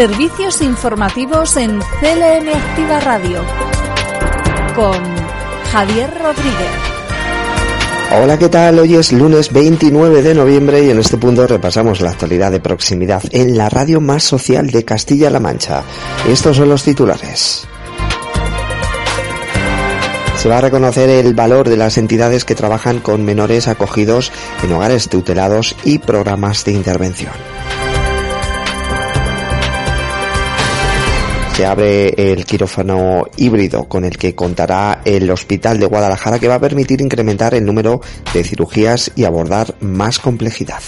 Servicios informativos en CLM Activa Radio con Javier Rodríguez. Hola, ¿qué tal? Hoy es lunes 29 de noviembre y en este punto repasamos la actualidad de proximidad en la radio más social de Castilla-La Mancha. Estos son los titulares. Se va a reconocer el valor de las entidades que trabajan con menores acogidos en hogares tutelados y programas de intervención. Se abre el quirófano híbrido con el que contará el Hospital de Guadalajara que va a permitir incrementar el número de cirugías y abordar más complejidad.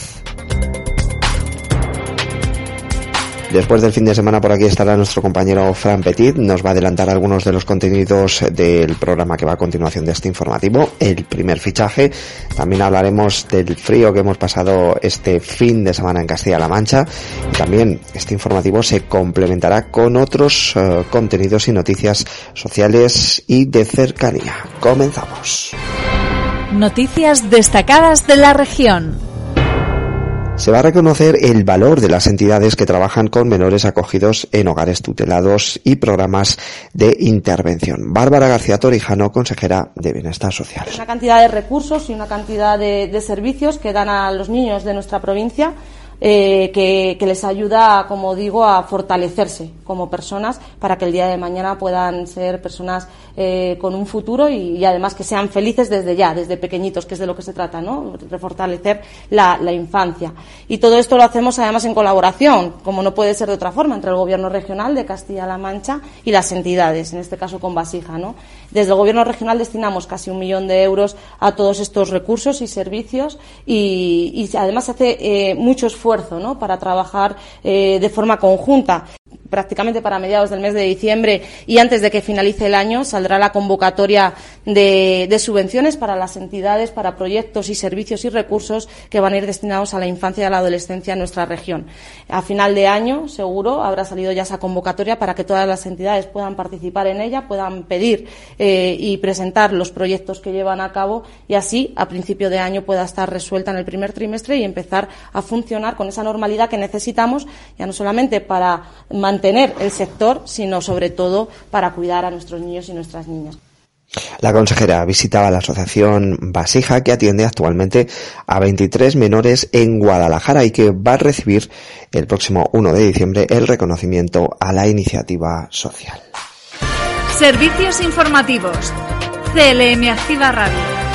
Después del fin de semana por aquí estará nuestro compañero Fran Petit, nos va a adelantar algunos de los contenidos del programa que va a continuación de este informativo, el primer fichaje. También hablaremos del frío que hemos pasado este fin de semana en Castilla-La Mancha también este informativo se complementará con otros uh, contenidos y noticias sociales y de cercanía. Comenzamos. Noticias destacadas de la región se va a reconocer el valor de las entidades que trabajan con menores acogidos en hogares tutelados y programas de intervención. Bárbara García Torijano, consejera de Bienestar Social. Una cantidad de recursos y una cantidad de, servicios que dan a los niños de nuestra provincia eh, que, les ayuda, como digo, a fortalecerse como personas para que el día de mañana puedan ser personas eh, con un futuro y, además que sean felices desde ya, desde pequeñitos, que es de lo que se trata, ¿no? De fortalecer la, la, infancia. Y todo esto lo hacemos además en colaboración, como no puede ser de otra forma, entre el Gobierno regional de Castilla-La Mancha y las entidades, en este caso con Vasija, ¿no? Desde el Gobierno regional destinamos casi un millón de euros a todos estos recursos y servicios y, además hace eh, mucho esfuerzo ¿no? para trabajar eh, de forma conjunta prácticamente para mediados del mes de diciembre y antes de que finalice el año saldrá la convocatoria de, subvenciones para las entidades, para proyectos y servicios y recursos que van a ir destinados a la infancia y a la adolescencia en nuestra región. A final de año, seguro, habrá salido ya esa convocatoria para que todas las entidades puedan participar en ella, puedan pedir eh, y presentar los proyectos que llevan a cabo y así, a principio de año, pueda estar resuelta en el primer trimestre y empezar a funcionar con esa normalidad que necesitamos, ya no solamente para mantener el sector, sino sobre todo para cuidar a nuestros niños y nuestras niñas. La consejera visitaba la asociación Vasija que atiende actualmente a 23 menores en Guadalajara y que va a recibir el próximo 1 de diciembre el reconocimiento a la iniciativa social. Servicios informativos. CLM Activa Radio.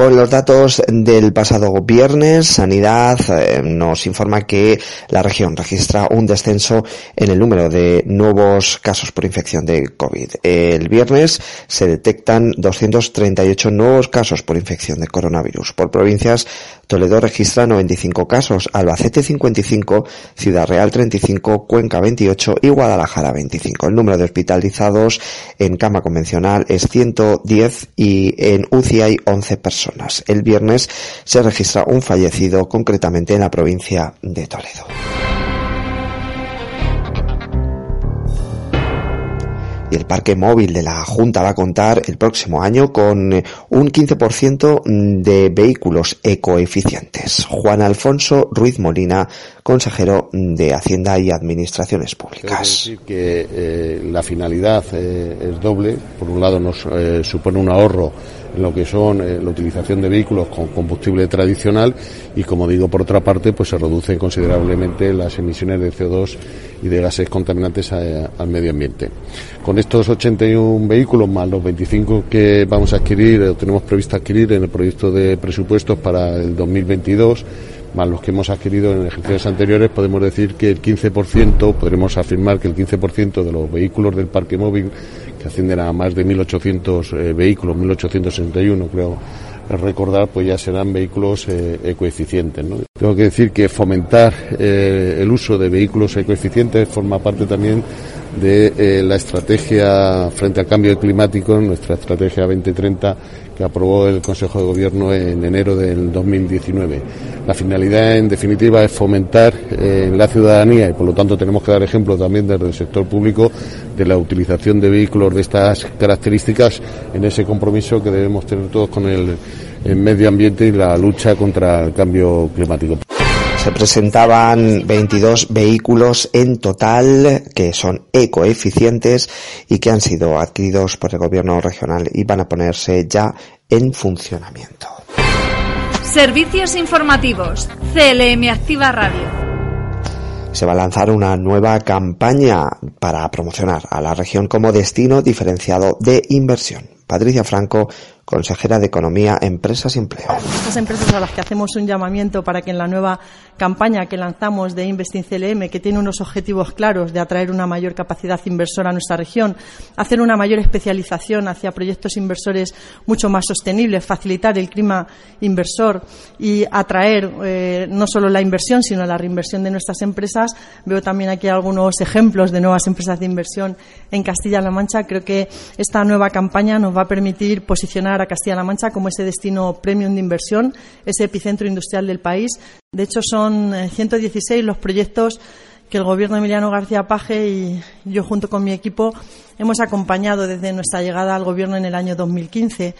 Con los datos del pasado viernes, Sanidad eh, nos informa que la región registra un descenso en el número de nuevos casos por infección de COVID. El viernes se detectan 238 nuevos casos por infección de coronavirus. Por provincias, Toledo registra 95 casos, Albacete 55, Ciudad Real 35, Cuenca 28 y Guadalajara 25. El número de hospitalizados en cama convencional es 110 y en UCI hay 11 personas. El viernes se registra un fallecido concretamente en la provincia de Toledo. Y el parque móvil de la Junta va a contar el próximo año con eh, un 15% de vehículos ecoeficientes. Juan Alfonso Ruiz Molina, consejero de Hacienda y Administraciones Públicas. Que eh, la finalidad eh, es doble. Por un lado nos supone un ahorro en lo que son eh, la utilización de vehículos con combustible tradicional y como digo por otra parte pues se reducen considerablemente las emisiones de CO2 y de gases contaminantes al medio ambiente. Con estos 81 vehículos más los 25 que vamos a adquirir o tenemos previsto adquirir en el proyecto de presupuestos para el 2022 más los que hemos adquirido en ejercicios anteriores, podemos decir que el 15%, podremos afirmar que el 15% de los vehículos del parque móvil, que ascienden a más de 1.800 eh, vehículos, 1.861 creo recordar, pues ya serán vehículos ecoeficientes. Tengo que decir que fomentar el uso de vehículos ecoeficientes forma parte también de la estrategia frente al cambio climático, nuestra estrategia 2030 que aprobó el Consejo de Gobierno en enero del 2019. La finalidad, en definitiva, es fomentar eh, la ciudadanía y, por lo tanto, tenemos que dar ejemplo también desde el sector público de la utilización de vehículos de estas características en ese compromiso que debemos tener todos con el medio ambiente y la lucha contra el cambio climático. Se presentaban 22 vehículos en total que son ecoeficientes y que han sido adquiridos por el gobierno regional y van a ponerse ya en funcionamiento. Servicios informativos. CLM Activa Radio. Se va a lanzar una nueva campaña para promocionar a la región como destino diferenciado de inversión. Patricia Franco consejera de Economía, Empresas y Empleo. Estas empresas a las que hacemos un llamamiento para que en la nueva campaña que lanzamos de Investing CLM, que tiene unos objetivos claros de atraer una mayor capacidad inversora a nuestra región, hacer una mayor especialización hacia proyectos inversores mucho más sostenibles, facilitar el clima inversor y atraer eh, no solo la inversión, sino la reinversión de nuestras empresas. Veo también aquí algunos ejemplos de nuevas empresas de inversión en Castilla-La Mancha. Creo que esta nueva campaña nos va a permitir posicionar a Castilla-La Mancha como ese destino premium de inversión, ese epicentro industrial del país. De hecho, son 116 eh, los proyectos que el gobierno Emiliano García Paje y yo junto con mi equipo hemos acompañado desde nuestra llegada al gobierno en el año 2015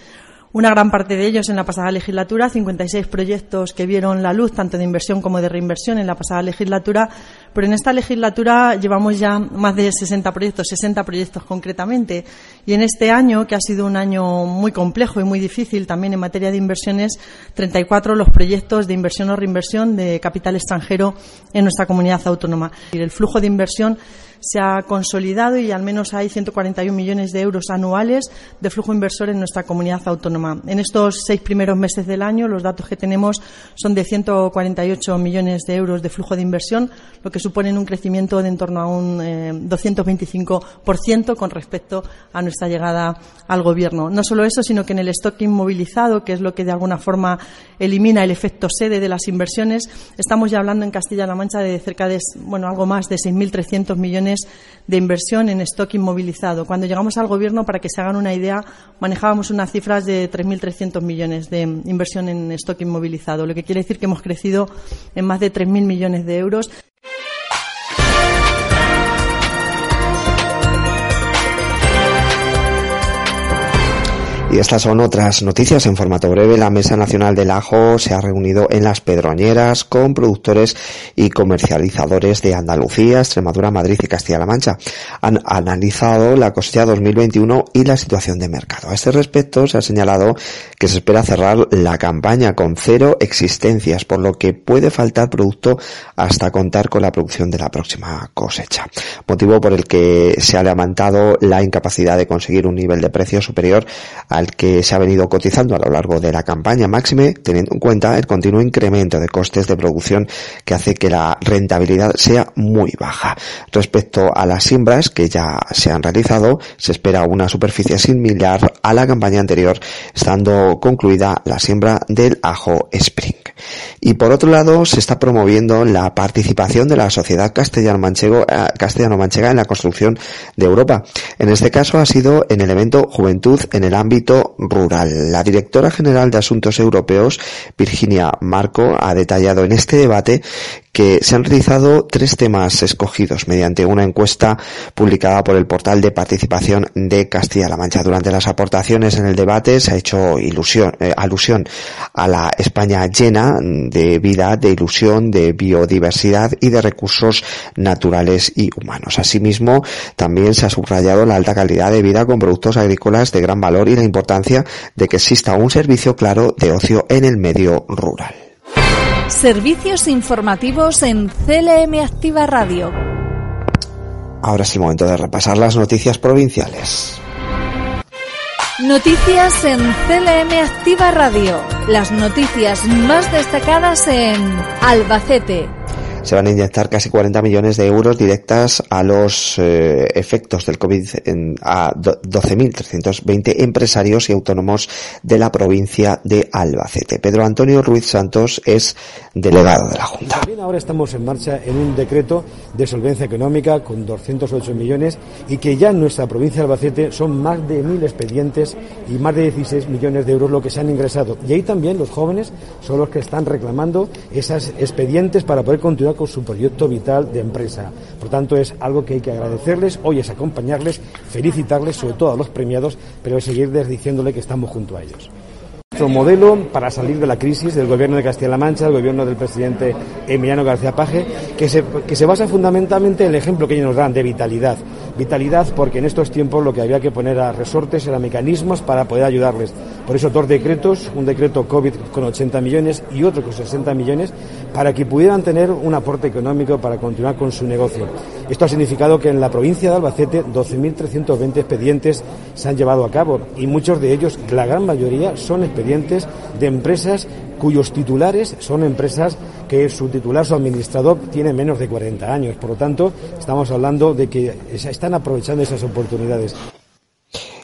una gran parte de ellos en la pasada legislatura, 56 proyectos que vieron la luz, tanto de inversión como de reinversión en la pasada legislatura, pero en esta legislatura llevamos ya más de 60 proyectos, 60 proyectos concretamente. Y en este año, que ha sido un año muy complejo y muy difícil también en materia de inversiones, 34 los proyectos de inversión o reinversión de capital extranjero en nuestra comunidad autónoma. El flujo de inversión se ha consolidado y al menos hay 141 millones de euros anuales de flujo inversor en nuestra comunidad autónoma. En estos seis primeros meses del año, los datos que tenemos son de 148 millones de euros de flujo de inversión, lo que supone un crecimiento de en torno a un eh, 225% con respecto a nuestra llegada al Gobierno. No solo eso, sino que en el stock inmovilizado, que es lo que de alguna forma elimina el efecto sede de las inversiones, estamos ya hablando en Castilla-La Mancha de cerca de, bueno, algo más de 6.300 millones de inversión en stock inmovilizado. Cuando llegamos al Gobierno, para que se hagan una idea, manejábamos unas cifras de 3.300 millones de inversión en stock inmovilizado, lo que quiere decir que hemos crecido en más de 3.000 millones de euros. Y estas son otras noticias en formato breve. La Mesa Nacional del Ajo se ha reunido en Las Pedroñeras con productores y comercializadores de Andalucía, Extremadura, Madrid y Castilla-La Mancha. Han analizado la cosecha 2021 y la situación de mercado. A este respecto se ha señalado que se espera cerrar la campaña con cero existencias, por lo que puede faltar producto hasta contar con la producción de la próxima cosecha. Motivo por el que se ha levantado la incapacidad de conseguir un nivel de precio superior a al que se ha venido cotizando a lo largo de la campaña máxime, teniendo en cuenta el continuo incremento de costes de producción que hace que la rentabilidad sea muy baja. Respecto a las siembras que ya se han realizado, se espera una superficie similar a la campaña anterior, estando concluida la siembra del ajo Spring. Y por otro lado, se está promoviendo la participación de la sociedad castellano-manchega eh, en la construcción de Europa. En este caso ha sido en el evento Juventud en el ámbito rural. La directora general de Asuntos Europeos, Virginia Marco, ha detallado en este debate que se han realizado tres temas escogidos mediante una encuesta publicada por el portal de participación de Castilla-La Mancha. Durante las aportaciones en el debate se ha hecho ilusión, eh, alusión a la España llena de vida, de ilusión, de biodiversidad y de recursos naturales y humanos. Asimismo, también se ha subrayado la alta calidad de vida con productos agrícolas de gran valor y la importancia de que exista un servicio claro de ocio en el medio rural. Servicios informativos en CLM Activa Radio. Ahora es el momento de repasar las noticias provinciales. Noticias en CLM Activa Radio. Las noticias más destacadas en Albacete, se van a inyectar casi 40 millones de euros directas a los eh, efectos del COVID en, a 12.320 empresarios y autónomos de la provincia de Albacete. Pedro Antonio Ruiz Santos es delegado de la Junta. También ahora estamos en marcha en un decreto de solvencia económica con 208 millones y que ya en nuestra provincia de Albacete son más de mil expedientes y más de 16 millones de euros lo que se han ingresado. Y ahí también los jóvenes son los que están reclamando esos expedientes para poder continuar su proyecto vital de empresa. Por tanto, es algo que hay que agradecerles, hoy es acompañarles, felicitarles, sobre todo a los premiados, pero seguir diciéndole que estamos junto a ellos. Nuestro modelo para salir de la crisis del gobierno de Castilla-La Mancha, el gobierno del presidente Emiliano García Paje, que se, que se basa fundamentalmente en el ejemplo que ellos nos dan de vitalidad. Vitalidad porque en estos tiempos lo que había que poner a resortes eran mecanismos para poder ayudarles. Por eso dos decretos, un decreto COVID con 80 millones y otro con 60 millones, para que pudieran tener un aporte económico para continuar con su negocio. Esto ha significado que en la provincia de Albacete 12.320 expedientes se han llevado a cabo y muchos de ellos, la gran mayoría, son expedientes de empresas cuyos titulares son empresas que su titular, su administrador, tiene menos de 40 años. Por lo tanto, estamos hablando de que están aprovechando esas oportunidades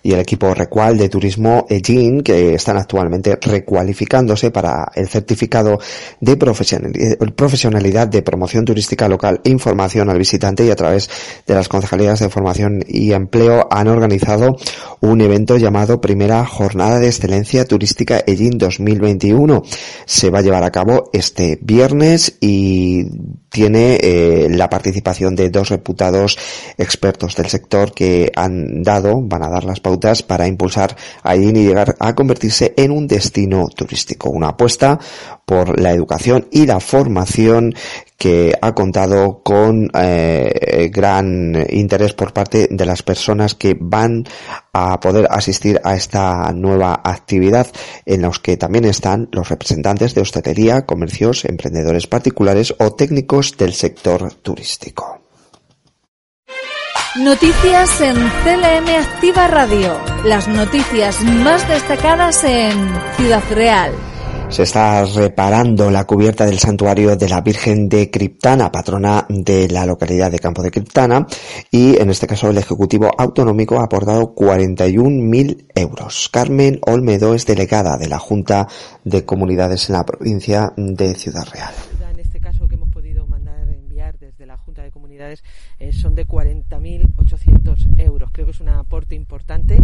y el equipo Recual de Turismo EGIN, que están actualmente recualificándose para el certificado de profesionalidad de promoción turística local e información al visitante y a través de las concejalías de formación y empleo han organizado un evento llamado Primera Jornada de Excelencia Turística EGIN 2021. Se va a llevar a cabo este viernes y tiene eh, la participación de dos reputados expertos del sector que han dado, van a dar las pautas para impulsar a y llegar a convertirse en un destino turístico. Una apuesta por la educación y la formación que ha contado con eh, gran interés por parte de las personas que van a poder asistir a esta nueva actividad en los que también están los representantes de hostelería, comercios, emprendedores particulares o técnicos del sector turístico. Noticias en CLM Activa Radio. Las noticias más destacadas en Ciudad Real. Se está reparando la cubierta del santuario de la Virgen de Criptana, patrona de la localidad de Campo de Criptana, y en este caso el Ejecutivo Autonómico ha aportado 41.000 euros. Carmen Olmedo es delegada de la Junta de Comunidades en la provincia de Ciudad Real. En este caso que hemos podido mandar enviar desde la Junta de Comunidades eh, son de 40.800 euros. Creo que es un aporte importante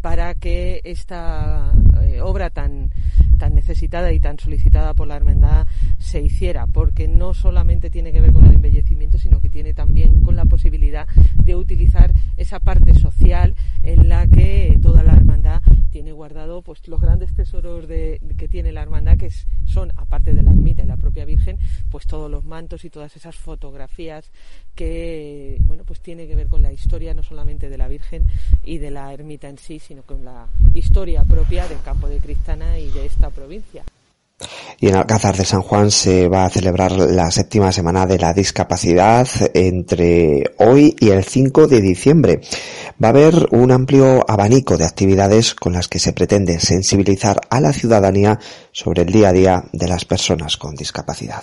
para que esta eh, obra tan, tan necesitada y tan solicitada por la hermandad se hiciera, porque no solamente tiene que ver con el embellecimiento, sino que tiene también con la posibilidad de utilizar esa parte social en la que toda la hermandad tiene guardado pues los grandes tesoros de, que tiene la hermandad, que son, aparte de la ermita y la propia Virgen, pues todos los mantos y todas esas fotografías que, bueno, pues tiene que ver con la historia no solamente de la Virgen y de la ermita en sí, sino con la historia propia del campo de Cristana y de esta provincia. Y en Alcázar de San Juan se va a celebrar la séptima semana de la discapacidad entre hoy y el 5 de diciembre. Va a haber un amplio abanico de actividades con las que se pretende sensibilizar a la ciudadanía sobre el día a día de las personas con discapacidad.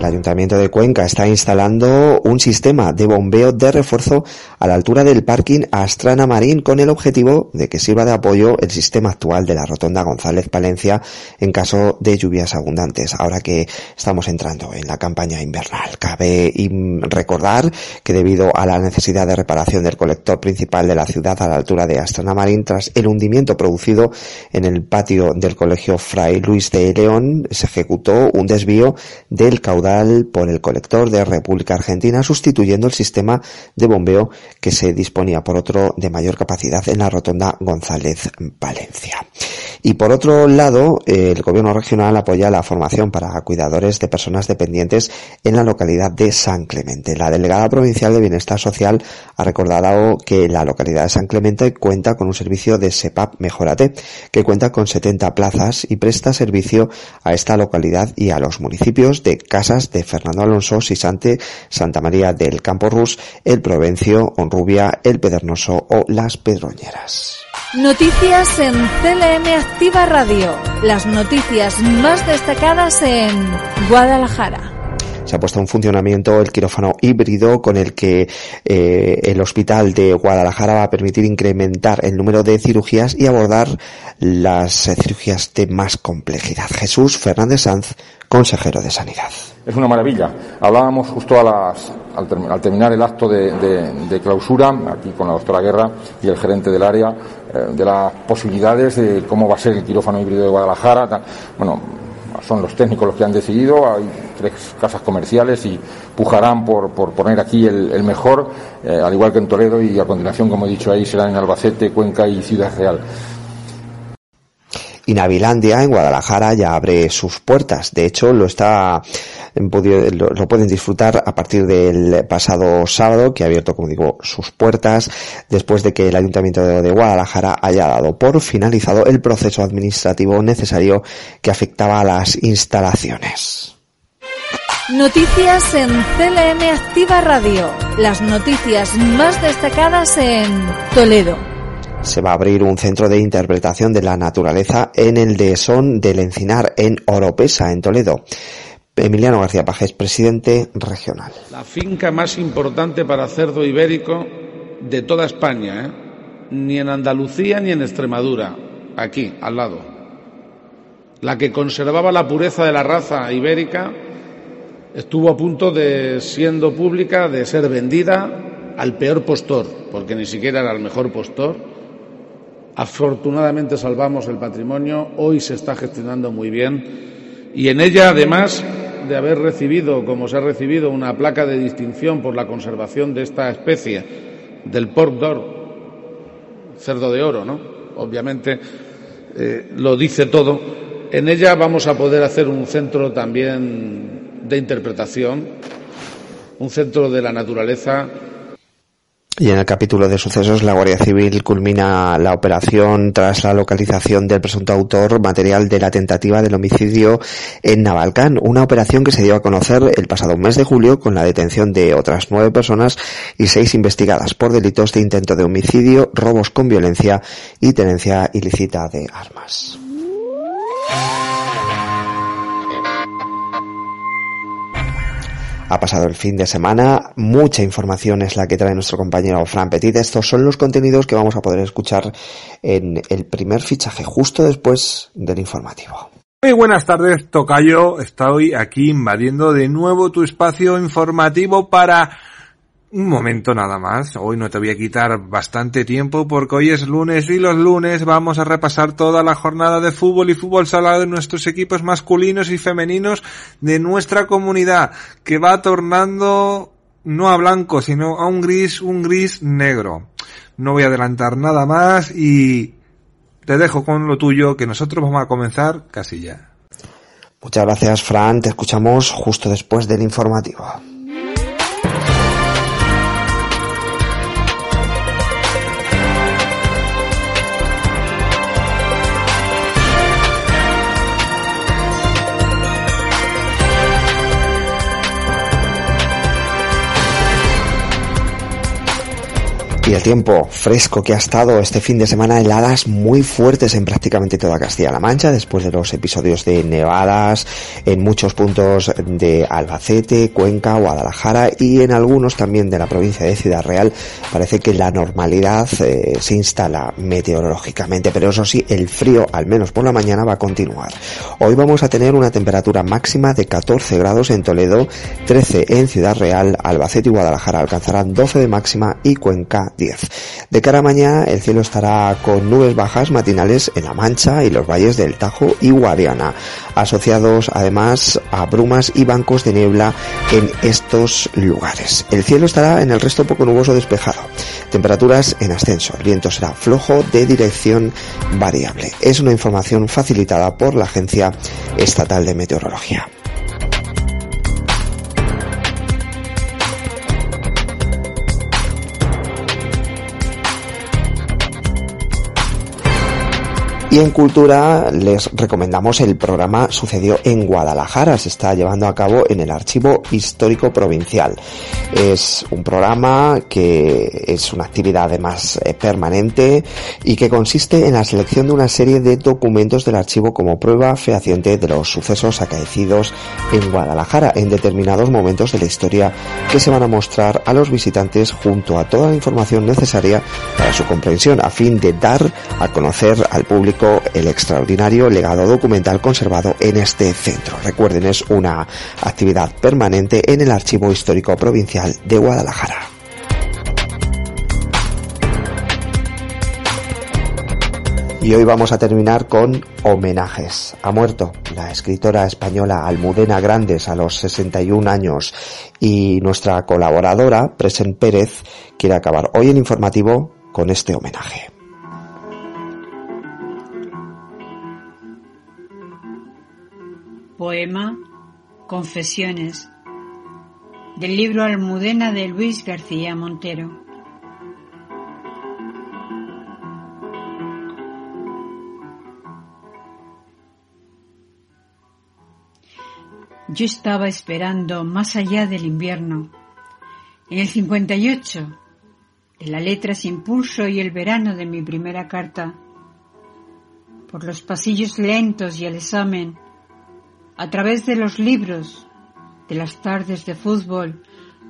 El Ayuntamiento de Cuenca está instalando un sistema de bombeo de refuerzo a la altura del parking Astrana Marín con el objetivo de que sirva de apoyo el sistema actual de la Rotonda González Palencia en caso de lluvias abundantes. Ahora que estamos entrando en la campaña invernal, cabe recordar que debido a la necesidad de reparación del colector principal de la ciudad a la altura de Astrana Marín tras el hundimiento producido en el patio del Colegio Fray Luis de León, se ejecutó un desvío del caudal por el colector de República Argentina, sustituyendo el sistema de bombeo que se disponía por otro de mayor capacidad en la rotonda González Valencia. Y por otro lado, el gobierno regional apoya la formación para cuidadores de personas dependientes en la localidad de San Clemente. La delegada provincial de Bienestar Social ha recordado que la localidad de San Clemente cuenta con un servicio de SEPAP Mejorate, que cuenta con 70 plazas y presta servicio a esta localidad y a los municipios de Casas de Fernando Alonso, Sisante, Santa María del Campo Rus, El Provencio, Honrubia, El Pedernoso o Las Pedroñeras. Noticias en CLM Activa Radio. Las noticias más destacadas en Guadalajara se ha puesto en funcionamiento el quirófano híbrido con el que eh, el hospital de Guadalajara va a permitir incrementar el número de cirugías y abordar las eh, cirugías de más complejidad. Jesús Fernández Sanz, consejero de Sanidad. Es una maravilla. Hablábamos justo a las, al, terminar el acto de, clausura, aquí con la doctora Guerra y el gerente del área, de las posibilidades de cómo va a ser el quirófano híbrido de Guadalajara. Bueno, son los técnicos los que han decidido, hay tres casas comerciales y pujarán por, por poner aquí el, mejor, eh, al igual que en Toledo y a continuación, como he dicho ahí, serán en Albacete, Cuenca y Ciudad Real. Y Navilandia en Guadalajara ya abre sus puertas. De hecho, lo está lo, pueden disfrutar a partir del pasado sábado, que ha abierto, como digo, sus puertas después de que el Ayuntamiento de Guadalajara haya dado por finalizado el proceso administrativo necesario que afectaba a las instalaciones. Noticias en CLM Activa Radio. Las noticias más destacadas en Toledo. Se va a abrir un centro de interpretación de la naturaleza en el Son del Encinar, en Oropesa, en Toledo. Emiliano García Pajes, presidente regional. La finca más importante para cerdo ibérico de toda España, ¿eh? ni en Andalucía ni en Extremadura, aquí, al lado. La que conservaba la pureza de la raza ibérica estuvo a punto de, siendo pública, de ser vendida al peor postor, porque ni siquiera era el mejor postor. Afortunadamente salvamos el patrimonio, hoy se está gestionando muy bien y en ella, además, de haber recibido, como se ha recibido, una placa de distinción por la conservación de esta especie del pork d'or, cerdo de oro, ¿no? Obviamente eh, lo dice todo. En ella vamos a poder hacer un centro también de interpretación, un centro de la naturaleza y en el capítulo de sucesos, la Guardia Civil culmina la operación tras la localización del presunto autor material de la tentativa del homicidio en Navalcán, una operación que se dio a conocer el pasado mes de julio con la detención de otras nueve personas y seis investigadas por delitos de intento de homicidio, robos con violencia y tenencia ilícita de armas. Ha pasado el fin de semana, mucha información es la que trae nuestro compañero Fran Petit. Estos son los contenidos que vamos a poder escuchar en el primer fichaje, justo después del informativo. Muy buenas tardes, Tocayo. Estoy aquí invadiendo de nuevo tu espacio informativo para un momento nada más. Hoy no te voy a quitar bastante tiempo porque hoy es lunes y los lunes vamos a repasar toda la jornada de fútbol y fútbol salado de nuestros equipos masculinos y femeninos de nuestra comunidad que va tornando no a blanco sino a un gris, un gris negro. No voy a adelantar nada más y te dejo con lo tuyo que nosotros vamos a comenzar casi ya. Muchas gracias Fran, te escuchamos justo después del informativo. Y el tiempo fresco que ha estado este fin de semana, heladas muy fuertes en prácticamente toda Castilla-La Mancha, después de los episodios de nevadas en muchos puntos de Albacete, Cuenca, Guadalajara y en algunos también de la provincia de Ciudad Real, parece que la normalidad eh, se instala meteorológicamente, pero eso sí, el frío, al menos por la mañana, va a continuar. Hoy vamos a tener una temperatura máxima de 14 grados en Toledo, 13 en Ciudad Real, Albacete y Guadalajara alcanzarán 12 de máxima y Cuenca de cara a mañana el cielo estará con nubes bajas matinales en La Mancha y los valles del Tajo y Guadiana, asociados además a brumas y bancos de niebla en estos lugares. El cielo estará en el resto poco nuboso despejado. Temperaturas en ascenso. El viento será flojo de dirección variable. Es una información facilitada por la Agencia Estatal de Meteorología. Y en cultura les recomendamos el programa Sucedió en Guadalajara, se está llevando a cabo en el Archivo Histórico Provincial. Es un programa que es una actividad además eh, permanente y que consiste en la selección de una serie de documentos del archivo como prueba fehaciente de los sucesos acaecidos en Guadalajara en determinados momentos de la historia que se van a mostrar a los visitantes junto a toda la información necesaria para su comprensión a fin de dar a conocer al público el extraordinario legado documental conservado en este centro. Recuerden, es una actividad permanente en el Archivo Histórico Provincial de Guadalajara. Y hoy vamos a terminar con homenajes. Ha muerto la escritora española Almudena Grandes a los 61 años y nuestra colaboradora, Presen Pérez, quiere acabar hoy en informativo con este homenaje. Poema Confesiones del libro Almudena de Luis García Montero. Yo estaba esperando más allá del invierno, en el 58, en la letra sin pulso y el verano de mi primera carta, por los pasillos lentos y el examen, a través de los libros, de las tardes de fútbol,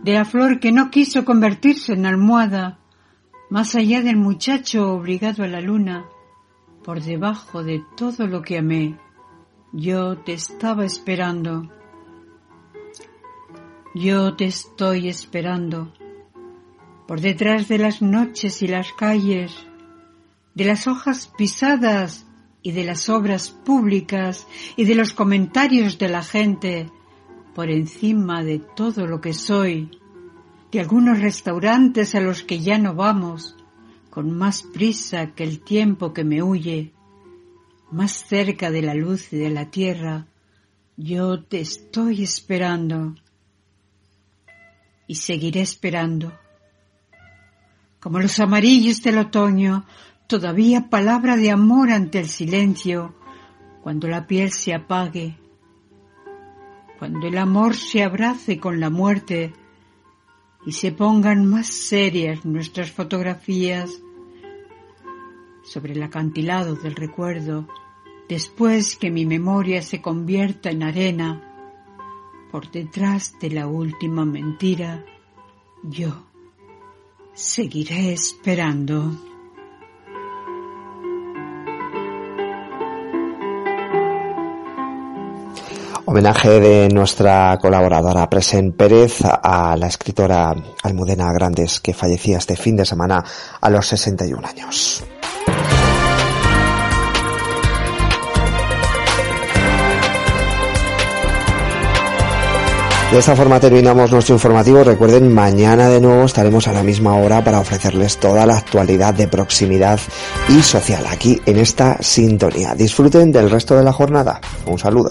de la flor que no quiso convertirse en almohada, más allá del muchacho obligado a la luna, por debajo de todo lo que amé, yo te estaba esperando. Yo te estoy esperando, por detrás de las noches y las calles, de las hojas pisadas y de las obras públicas y de los comentarios de la gente por encima de todo lo que soy, de algunos restaurantes a los que ya no vamos, con más prisa que el tiempo que me huye, más cerca de la luz y de la tierra, yo te estoy esperando y seguiré esperando. Como los amarillos del otoño, todavía palabra de amor ante el silencio, cuando la piel se apague, cuando el amor se abrace con la muerte y se pongan más serias nuestras fotografías sobre el acantilado del recuerdo, después que mi memoria se convierta en arena, por detrás de la última mentira, yo seguiré esperando. Homenaje de nuestra colaboradora Presen Pérez a la escritora Almudena Grandes que fallecía este fin de semana a los 61 años. De esta forma terminamos nuestro informativo. Recuerden, mañana de nuevo estaremos a la misma hora para ofrecerles toda la actualidad de proximidad y social aquí en esta sintonía. Disfruten del resto de la jornada. Un saludo.